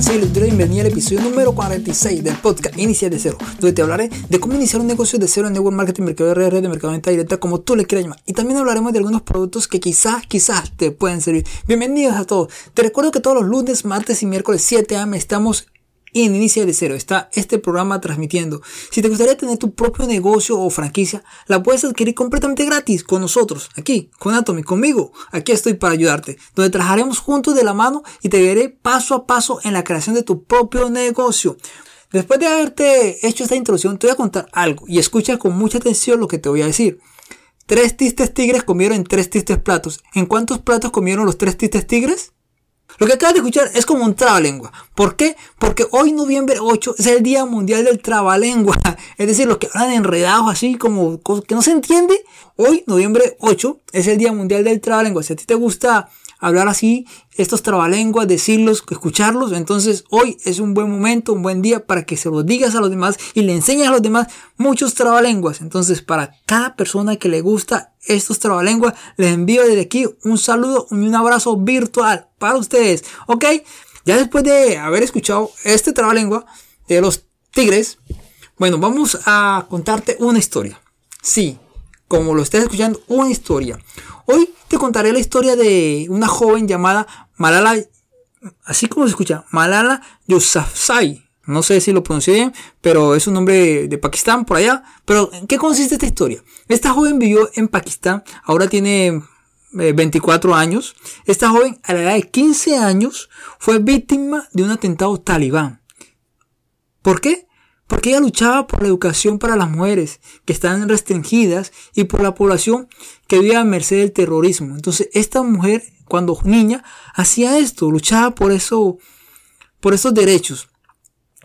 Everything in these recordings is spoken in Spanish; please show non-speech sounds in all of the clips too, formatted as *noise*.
Les doy la bienvenida al episodio número 46 del podcast Inicia de Cero, donde te hablaré de cómo iniciar un negocio de cero en network marketing, mercado de mercado de venta directa, como tú le quieras llamar. Y también hablaremos de algunos productos que quizás, quizás te pueden servir. Bienvenidos a todos. Te recuerdo que todos los lunes, martes y miércoles 7 am estamos y en Inicia de Cero está este programa transmitiendo. Si te gustaría tener tu propio negocio o franquicia, la puedes adquirir completamente gratis con nosotros, aquí, con Atomy, conmigo. Aquí estoy para ayudarte, donde trabajaremos juntos de la mano y te guiaré paso a paso en la creación de tu propio negocio. Después de haberte hecho esta introducción, te voy a contar algo y escucha con mucha atención lo que te voy a decir. Tres tistes tigres comieron en tres tistes platos. ¿En cuántos platos comieron los tres tistes tigres? Lo que acabas de escuchar es como un trabalengua. ¿Por qué? Porque hoy, noviembre 8, es el Día Mundial del Trabalengua. *laughs* Es decir, los que hablan enredados así como que no se entiende. Hoy, noviembre 8, es el Día Mundial del Trabalengua. Si a ti te gusta hablar así, estos trabalenguas, decirlos, escucharlos. Entonces hoy es un buen momento, un buen día para que se los digas a los demás y le enseñes a los demás muchos trabalenguas. Entonces para cada persona que le gusta estos trabalenguas, les envío desde aquí un saludo y un abrazo virtual para ustedes. ¿Ok? Ya después de haber escuchado este trabalengua de los tigres, bueno, vamos a contarte una historia. Sí, como lo estás escuchando, una historia. Hoy te contaré la historia de una joven llamada Malala, así como se escucha, Malala Yousafzai. No sé si lo pronuncié bien, pero es un nombre de Pakistán por allá. Pero ¿en qué consiste esta historia? Esta joven vivió en Pakistán, ahora tiene 24 eh, años. Esta joven a la edad de 15 años fue víctima de un atentado talibán. ¿Por qué? Porque ella luchaba por la educación para las mujeres que están restringidas y por la población que vive a merced del terrorismo. Entonces, esta mujer, cuando niña, hacía esto, luchaba por eso, por esos derechos.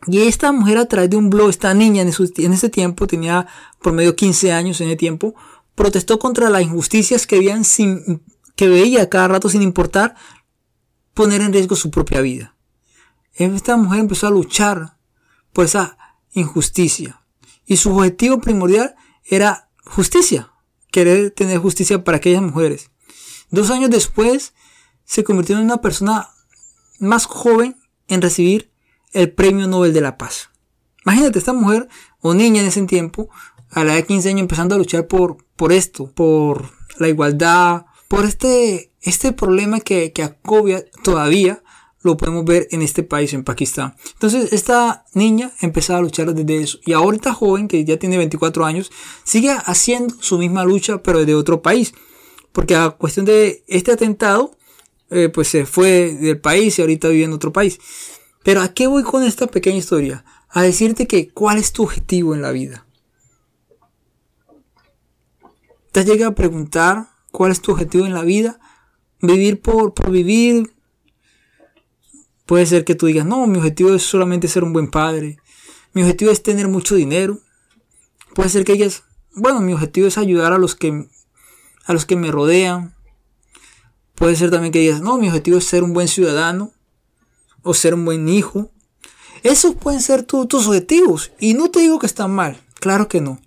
Y esta mujer a través de un blog, esta niña en, ese tiempo, tenía por medio 15 años en ese tiempo, protestó contra las injusticias que, veían sin, que veía cada rato sin importar poner en riesgo su propia vida. Esta mujer empezó a luchar por esa injusticia. Y su objetivo primordial era justicia, querer tener justicia para aquellas mujeres. Dos años después se convirtió en una persona más joven en recibir el Premio Nobel de la Paz. Imagínate, esta mujer o niña en ese tiempo, a la edad de 15 años, empezando a luchar por, por esto, por la igualdad, por este, este problema que, que acobia todavía lo podemos ver en este país, en Pakistán. Entonces, esta niña empezó a luchar desde eso. Y ahora esta joven, que ya tiene 24 años, sigue haciendo su misma lucha, pero desde otro país. Porque a cuestión de este atentado, eh, pues se fue del país y ahorita vive en otro país. Pero ¿a qué voy con esta pequeña historia? A decirte que cuál es tu objetivo en la vida. ¿Te has llegado a preguntar cuál es tu objetivo en la vida? Vivir por vivir, Puede ser que tú digas, no, mi objetivo es solamente ser un buen padre. Mi objetivo es tener mucho dinero. Puede ser que digas, bueno, mi objetivo es ayudar a los que, a los que me rodean. Puede ser también que digas, no, mi objetivo es ser un buen ciudadano. O ser un buen hijo. Esos pueden ser tus objetivos. Y no te digo que están mal. Claro que no.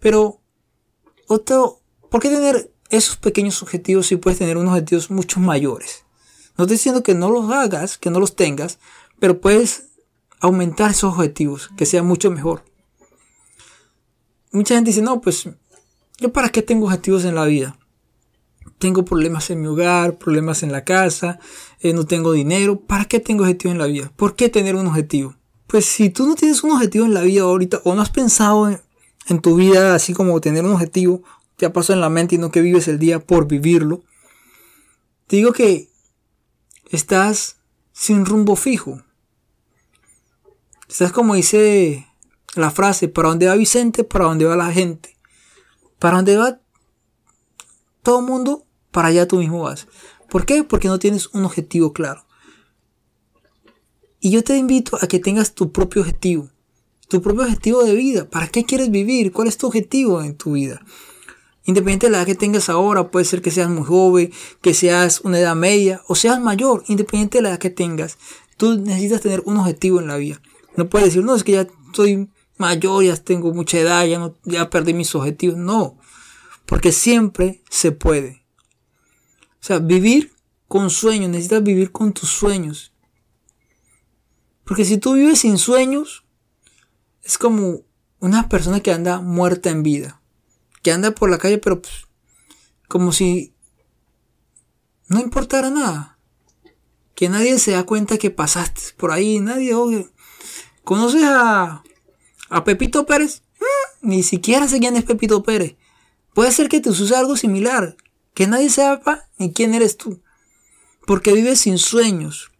Pero, otro, ¿por qué tener esos pequeños objetivos si puedes tener unos objetivos mucho mayores? No estoy diciendo que no los hagas, que no los tengas, pero puedes aumentar esos objetivos, que sea mucho mejor. Mucha gente dice, no, pues, ¿yo para qué tengo objetivos en la vida? Tengo problemas en mi hogar, problemas en la casa, eh, no tengo dinero. ¿Para qué tengo objetivos en la vida? ¿Por qué tener un objetivo? Pues si tú no tienes un objetivo en la vida ahorita o no has pensado en, tu vida así como tener un objetivo, te ha pasado en la mente y no que vives el día por vivirlo, te digo que estás sin rumbo fijo. Estás como dice la frase, para dónde va Vicente, para dónde va la gente. Para dónde va todo el mundo, para allá tú mismo vas. ¿Por qué? Porque no tienes un objetivo claro. Y yo te invito a que tengas tu propio objetivo. Tu propio objetivo de vida. ¿Para qué quieres vivir? ¿Cuál es tu objetivo en tu vida? Independiente de la edad que tengas ahora, puede ser que seas muy joven, que seas una edad media o seas mayor, independiente de la edad que tengas, tú necesitas tener un objetivo en la vida. No puedes decir, no, es que ya soy mayor, ya tengo mucha edad, ya, no, ya perdí mis objetivos. No, porque siempre se puede. O sea, vivir con sueños, necesitas vivir con tus sueños. Porque si tú vives sin sueños, es como una persona que anda muerta en vida. Que anda por la calle, pero pues, como si no importara nada. Que nadie se da cuenta que pasaste por ahí. Nadie, oye. ¿Conoces a, a Pepito Pérez? Mm, ni siquiera sé quién es Pepito Pérez. Puede ser que te suceda algo similar. Que nadie sepa ni quién eres tú. Porque vives sin sueños.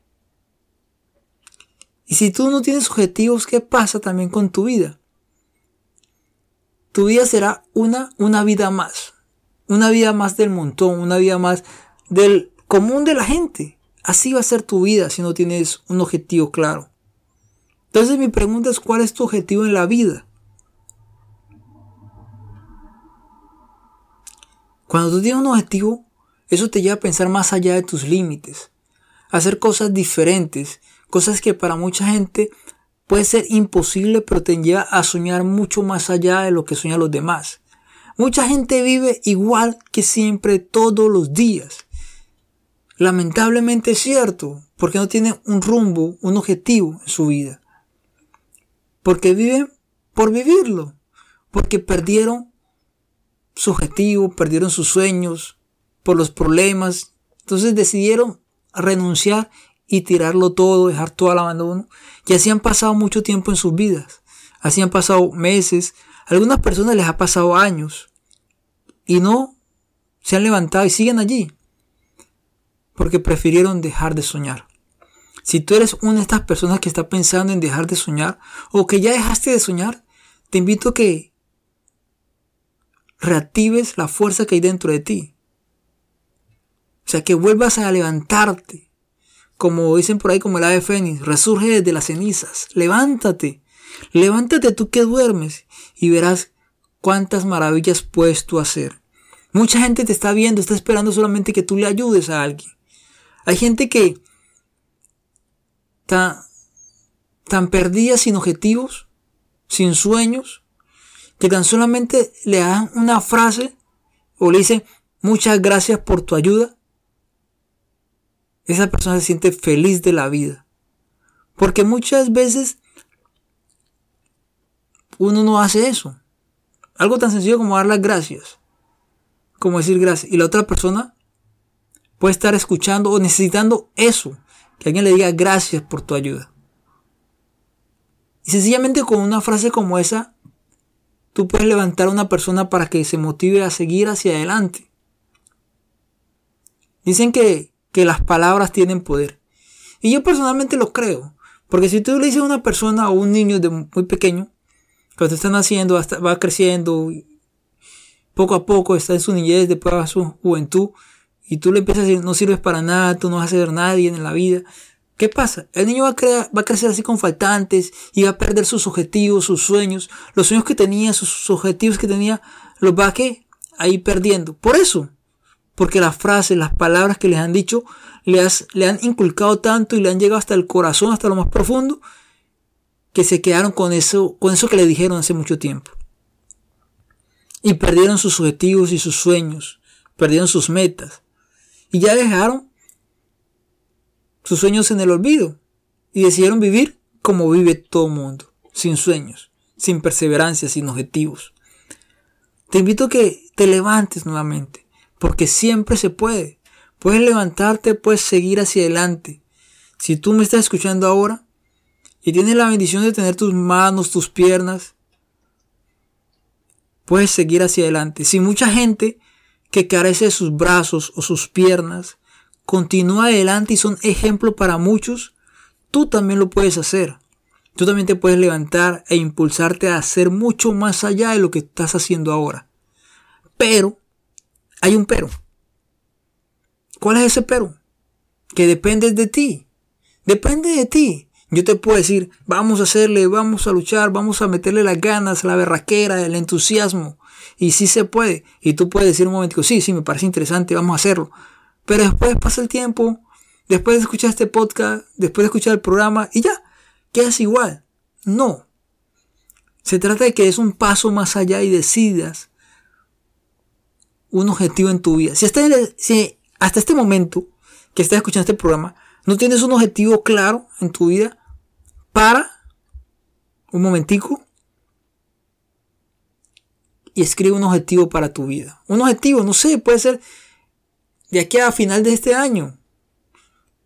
Y si tú no tienes objetivos, ¿qué pasa también con tu vida? Tu vida será una, una vida más. Una vida más del montón, una vida más del común de la gente. Así va a ser tu vida si no tienes un objetivo claro. Entonces mi pregunta es, ¿cuál es tu objetivo en la vida? Cuando tú tienes un objetivo, eso te lleva a pensar más allá de tus límites, a hacer cosas diferentes, cosas que para mucha gente puede ser imposible, pero te lleva a soñar mucho más allá de lo que sueñan los demás. Mucha gente vive igual que siempre todos los días. Lamentablemente es cierto, porque no tiene un rumbo, un objetivo en su vida. Porque viven por vivirlo, porque perdieron su objetivo, perdieron sus sueños por los problemas. Entonces decidieron renunciar y tirarlo todo, dejar todo al abandono. Y así han pasado mucho tiempo en sus vidas. Así han pasado meses. Algunas personas les ha pasado años. Y no se han levantado y siguen allí. Porque prefirieron dejar de soñar. Si tú eres una de estas personas que está pensando en dejar de soñar o que ya dejaste de soñar, te invito a que reactives la fuerza que hay dentro de ti. O sea, que vuelvas a levantarte. Como dicen por ahí, como el ave fénix, resurge desde las cenizas. Levántate. Levántate tú que duermes y verás cuántas maravillas puedes tú hacer. Mucha gente te está viendo, está esperando solamente que tú le ayudes a alguien. Hay gente que está tan perdida sin objetivos, sin sueños, que tan solamente le dan una frase o le dicen muchas gracias por tu ayuda, esa persona se siente feliz de la vida. Porque muchas veces uno no hace eso. Algo tan sencillo como dar las gracias. Como decir gracias. Y la otra persona puede estar escuchando o necesitando eso. Que alguien le diga gracias por tu ayuda. Y sencillamente con una frase como esa, Tú puedes levantar a una persona para que se motive a seguir hacia adelante. Dicen que, que las palabras tienen poder. Y yo personalmente lo creo. Porque si tú le dices a una persona o un niño de muy pequeño, cuando están haciendo, va creciendo, poco a poco está en su niñez, después va a su juventud, y tú le empiezas a decir, no sirves para nada, tú no vas a ser nadie en la vida, ¿Qué pasa? El niño va a, va a crecer así con faltantes y va a perder sus objetivos, sus sueños, los sueños que tenía, sus objetivos que tenía, los va a que ahí perdiendo. Por eso, porque las frases, las palabras que les han dicho, le, han inculcado tanto y le han llegado hasta el corazón, hasta lo más profundo, que se quedaron con eso, con eso que le dijeron hace mucho tiempo. Y perdieron sus objetivos y sus sueños, perdieron sus metas. Y ya dejaron sus sueños en el olvido y decidieron vivir como vive todo mundo, sin sueños, sin perseverancia, sin objetivos. Te invito a que te levantes nuevamente, porque siempre se puede. Puedes levantarte, puedes seguir hacia adelante. Si tú me estás escuchando ahora y tienes la bendición de tener tus manos, tus piernas, puedes seguir hacia adelante. Si mucha gente que carece de sus brazos o sus piernas continúa adelante y son ejemplo para muchos, tú también lo puedes hacer. Tú también te puedes levantar e impulsarte a hacer mucho más allá de lo que estás haciendo ahora. Pero, hay un pero. ¿Cuál es ese pero? Que depende de ti. Depende de ti. Yo te puedo decir, vamos a hacerle, vamos a luchar, vamos a meterle las ganas, la berraquera, el entusiasmo. Y sí se puede. Y tú puedes decir un momento, sí, sí, me parece interesante, vamos a hacerlo. Pero después pasa el tiempo, después de escuchar este podcast, después de escuchar el programa y ya, quedas igual. No. Se trata de que es un paso más allá y decidas un objetivo en tu vida. Si hasta, este momento que estás escuchando este programa no tienes un objetivo claro en tu vida, para un momentico y escribe un objetivo para tu vida. Un objetivo, no sé, puede ser de aquí a final de este año.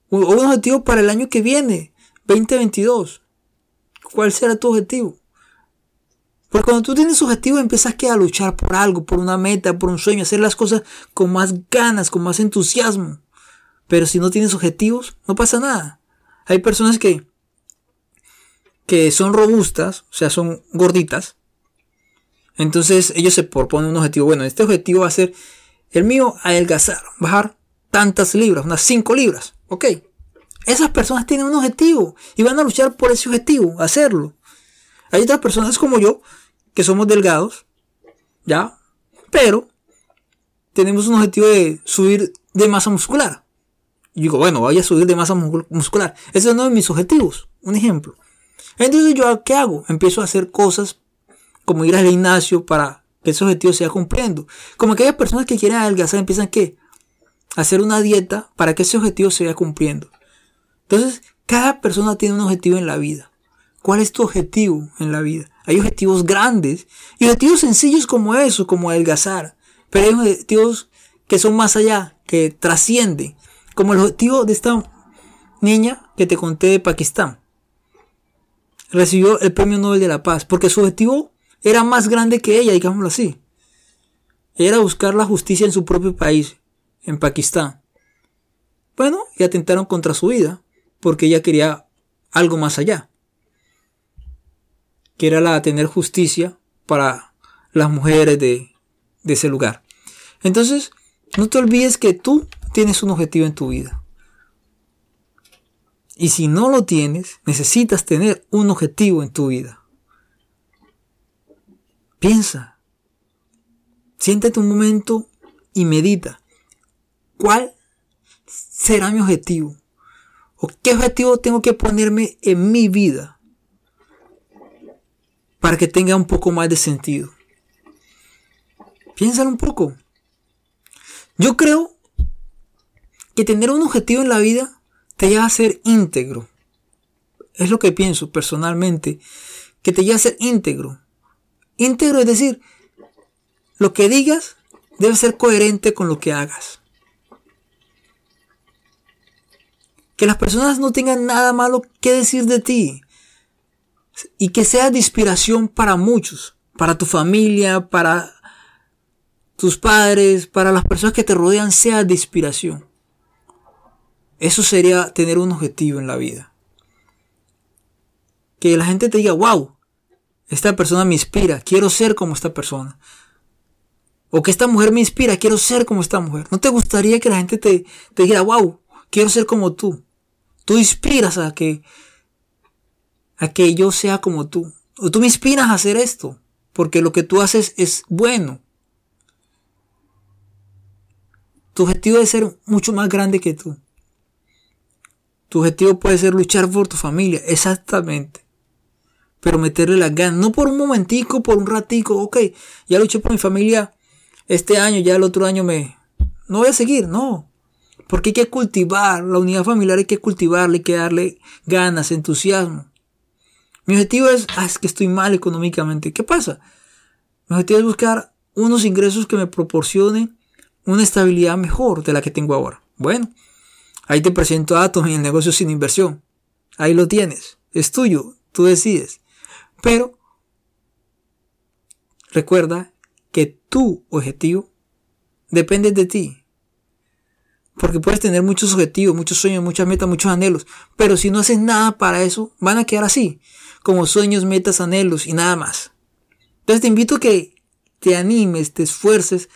O un objetivo para el año que viene, 2022. ¿Cuál será tu objetivo? Porque cuando tú tienes objetivo empiezas a luchar por algo, por una meta, por un sueño, hacer las cosas con más ganas, con más entusiasmo. Pero si no tienes objetivos, no pasa nada. Hay personas que, que son robustas, o sea, son gorditas. Entonces ellos se proponen un objetivo. Bueno, este objetivo va a ser el mío, adelgazar, bajar tantas libras, unas 5 libras. Ok. Esas personas tienen un objetivo y van a luchar por ese objetivo, hacerlo. Hay otras personas como yo, que somos delgados, ¿ya? Pero tenemos un objetivo de subir de masa muscular. Y digo, bueno, voy a subir de masa muscular. Ese es uno de mis objetivos. Un ejemplo. Entonces yo, ¿qué hago? Empiezo a hacer cosas como ir al gimnasio para que ese objetivo sea cumpliendo. Como aquellas personas que quieren adelgazar empiezan ¿qué? a hacer una dieta para que ese objetivo se vaya cumpliendo. Entonces, cada persona tiene un objetivo en la vida. ¿Cuál es tu objetivo en la vida? Hay objetivos grandes y objetivos sencillos como eso, como adelgazar. Pero hay objetivos que son más allá, que trascienden. Como el objetivo de esta niña que te conté de Pakistán. Recibió el Premio Nobel de la Paz porque su objetivo era más grande que ella, digámoslo así. Era buscar la justicia en su propio país, en Pakistán. Bueno, y atentaron contra su vida porque ella quería algo más allá. Que era la de tener justicia para las mujeres de, ese lugar. Entonces, no te olvides que tú tienes un objetivo en tu vida. Y si no lo tienes, necesitas tener un objetivo en tu vida. Piensa. Siéntate un momento y medita. ¿Cuál será mi objetivo? ¿O qué objetivo tengo que ponerme en mi vida para que tenga un poco más de sentido? Piénsalo un poco. Yo creo que tener un objetivo en la vida te lleva a ser íntegro. Es lo que pienso personalmente, que te lleva a ser íntegro. Íntegro es decir, lo que digas debe ser coherente con lo que hagas. Que las personas no tengan nada malo que decir de ti. Y que sea de inspiración para muchos. Para tu familia, para tus padres, para las personas que te rodean, sea de inspiración. Eso sería tener un objetivo en la vida. Que la gente te diga, wow, esta persona me inspira, quiero ser como esta persona. O que esta mujer me inspira, quiero ser como esta mujer. ¿No te gustaría que la gente te, te dijera, wow, quiero ser como tú? Tú inspiras a que, que yo sea como tú. O tú me inspiras a hacer esto, porque lo que tú haces es bueno. Tu objetivo debe ser mucho más grande que tú. Tu objetivo puede ser luchar por tu familia, exactamente. Pero meterle las ganas, no por un momentico, por un ratico, ok, ya luché por mi familia este año, ya el otro año me... No voy a seguir, no. Porque hay que cultivar, la unidad familiar hay que cultivarle, hay que darle ganas, entusiasmo. Mi objetivo es, ah, es que estoy mal económicamente. ¿Qué pasa? Mi objetivo es buscar unos ingresos que me proporcionen una estabilidad mejor de la que tengo ahora. Bueno, Ahí te presento datos en el negocio sin inversión. Ahí lo tienes. Es tuyo. Tú decides. Pero recuerda que tu objetivo depende de ti. Porque puedes tener muchos objetivos, muchos sueños, muchas metas, muchos anhelos. Pero si no haces nada para eso, van a quedar así. Como sueños, metas, anhelos y nada más. Entonces te invito que te animes, te esfuerces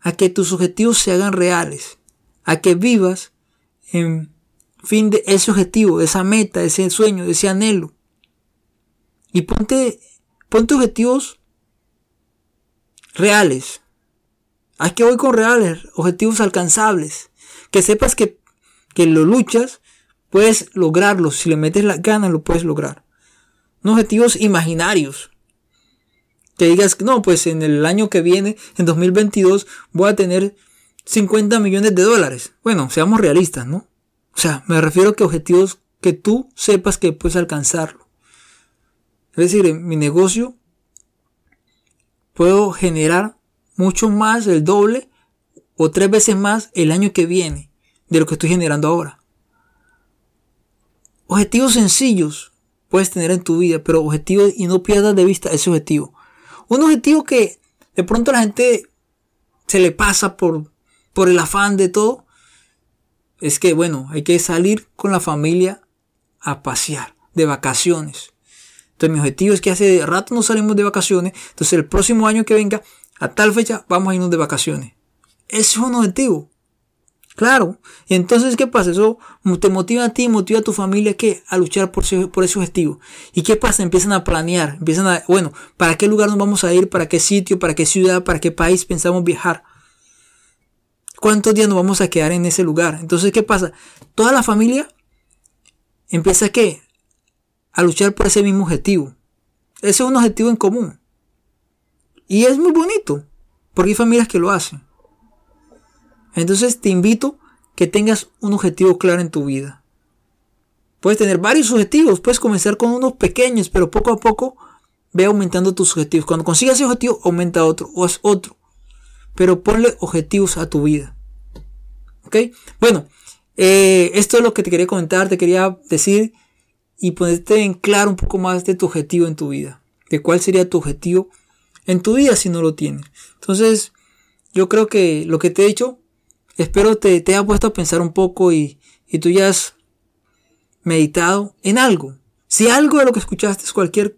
a que tus objetivos se hagan reales. A que vivas en fin de ese objetivo, de esa meta, ese sueño, ese anhelo. Y ponte, ponte objetivos reales. ¿A qué voy con reales? Objetivos alcanzables. Que sepas que, que lo luchas, puedes lograrlo. Si le metes las ganas, lo puedes lograr. No objetivos imaginarios. Que digas, no, pues en el año que viene, en 2022, voy a tener 50 millones de dólares. Bueno, seamos realistas, ¿no? O sea, me refiero a que objetivos que tú sepas que puedes alcanzarlo. Es decir, en mi negocio puedo generar mucho más, el doble o tres veces más el año que viene de lo que estoy generando ahora. Objetivos sencillos puedes tener en tu vida, pero objetivos y no pierdas de vista ese objetivo. Un objetivo que de pronto la gente se le pasa por, por el afán de todo, es que, bueno, hay que salir con la familia a pasear, de vacaciones. Entonces mi objetivo es que hace rato no salimos de vacaciones, entonces el próximo año que venga, a tal fecha, vamos a irnos de vacaciones. Ese es un objetivo. Claro. Entonces, ¿qué pasa? Eso te motiva a ti, motiva a tu familia ¿qué? a luchar por ese, por ese objetivo. ¿Y qué pasa? Empiezan a planear, empiezan a, bueno, ¿para qué lugar nos vamos a ir? ¿Para qué sitio? ¿Para qué ciudad? ¿Para qué país pensamos viajar? ¿Cuántos días nos vamos a quedar en ese lugar? Entonces, ¿qué pasa? Toda la familia empieza ¿qué? A luchar por ese mismo objetivo. Ese es un objetivo en común. Y es muy bonito, porque hay familias que lo hacen. Entonces te invito que tengas un objetivo claro en tu vida. Puedes tener varios objetivos, puedes comenzar con unos pequeños, pero poco a poco ve aumentando tus objetivos. Cuando consigas ese objetivo, aumenta otro o es otro. Pero ponle objetivos a tu vida. ¿Ok? Bueno, eh, esto es lo que te quería comentar, te quería decir y ponerte en claro un poco más de tu objetivo en tu vida. De cuál sería tu objetivo en tu vida si no lo tienes. Entonces, yo creo que lo que te he dicho Espero te, te haya puesto a pensar un poco y, y tú ya has meditado en algo. Si algo de lo que escuchaste, es cualquier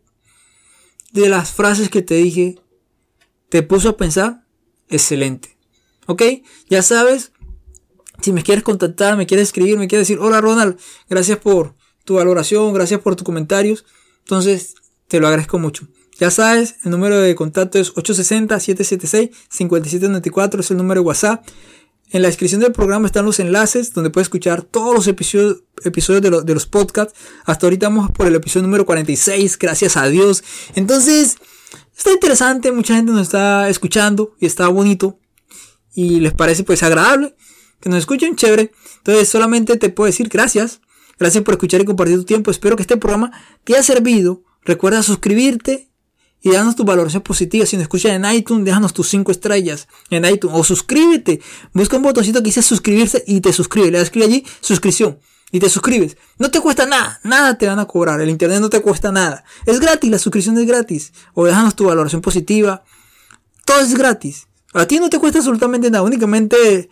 de las frases que te dije, te puso a pensar, excelente. ¿Ok? Ya sabes, si me quieres contactar, me quieres escribir, me quieres decir, hola Ronald, gracias por tu valoración, gracias por tus comentarios. Entonces, te lo agradezco mucho. Ya sabes, el número de contacto es 860-776-5794, es el número de WhatsApp. En la descripción del programa están los enlaces donde puedes escuchar todos los episodios, episodios de, los podcasts. Hasta ahorita vamos por el episodio número 46, gracias a Dios. Entonces, está interesante, mucha gente nos está escuchando y está bonito. Y les parece pues agradable que nos escuchen, chévere. Entonces, solamente te puedo decir gracias. Gracias por escuchar y compartir tu tiempo. Espero que este programa te haya servido. Recuerda suscribirte y danos tu valoración positiva. Si nos escuchas en iTunes, déjanos tus 5 estrellas en iTunes. O suscríbete. Busca un botoncito que dice suscribirse y te suscribe. Le das clic allí, suscripción. Y te suscribes. No te cuesta nada. Nada te van a cobrar. El internet no te cuesta nada. Es gratis. La suscripción es gratis. O déjanos tu valoración positiva. Todo es gratis. A ti no te cuesta absolutamente nada. Únicamente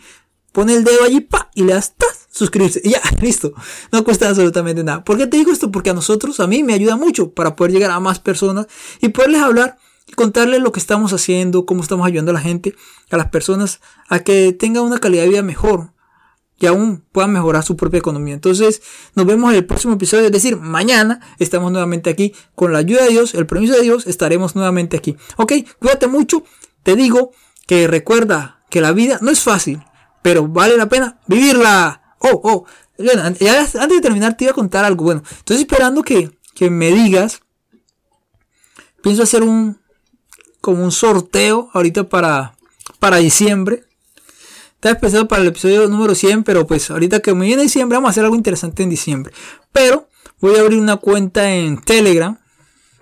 pone el dedo allí pa, y le das ¡tas! suscribirse. Y ya, *laughs* listo. No cuesta absolutamente nada. ¿Por qué te digo esto? Porque a nosotros, a mí me ayuda mucho para poder llegar a más personas y poderles hablar y contarles lo que estamos haciendo, cómo estamos ayudando a la gente, a las personas, a que tengan una calidad de vida mejor y aún puedan mejorar su propia economía. Entonces, nos vemos en el próximo episodio, es decir, mañana estamos nuevamente aquí. Con la ayuda de Dios, el permiso de Dios, estaremos nuevamente aquí. Ok, cuídate mucho. Te digo que recuerda que la vida no es fácil pero vale la pena vivirla. Oh, oh. antes de terminar te iba a contar algo. Bueno, estoy esperando que, que me digas. Pienso hacer un como un sorteo ahorita para para diciembre. Estaba pensado para el episodio número 100, pero pues ahorita que me viene diciembre vamos a hacer algo interesante en diciembre. Pero voy a abrir una cuenta en Telegram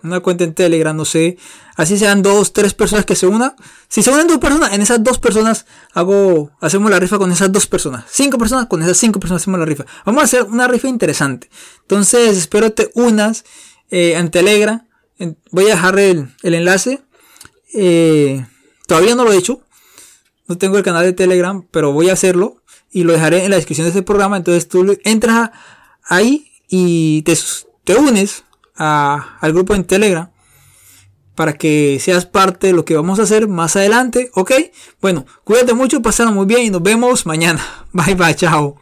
una cuenta en Telegram, no sé, así sean dos, tres personas que se unan. Si se unen dos personas, en esas dos personas hago, hacemos la rifa con esas dos personas. Cinco personas, con esas cinco personas hacemos la rifa. Vamos a hacer una rifa interesante. Entonces, espero te unas eh, en Telegram. voy a dejar el, enlace. Eh, todavía no lo he hecho. No tengo el canal de Telegram, pero voy a hacerlo. Y lo dejaré en la descripción de este programa. Entonces tú entras ahí y te, te unes al grupo en Telegram para que seas parte de lo que vamos a hacer más adelante, ¿ok? Bueno, cuídate mucho, pasaron muy bien y nos vemos mañana. *laughs* Bye bye, chao.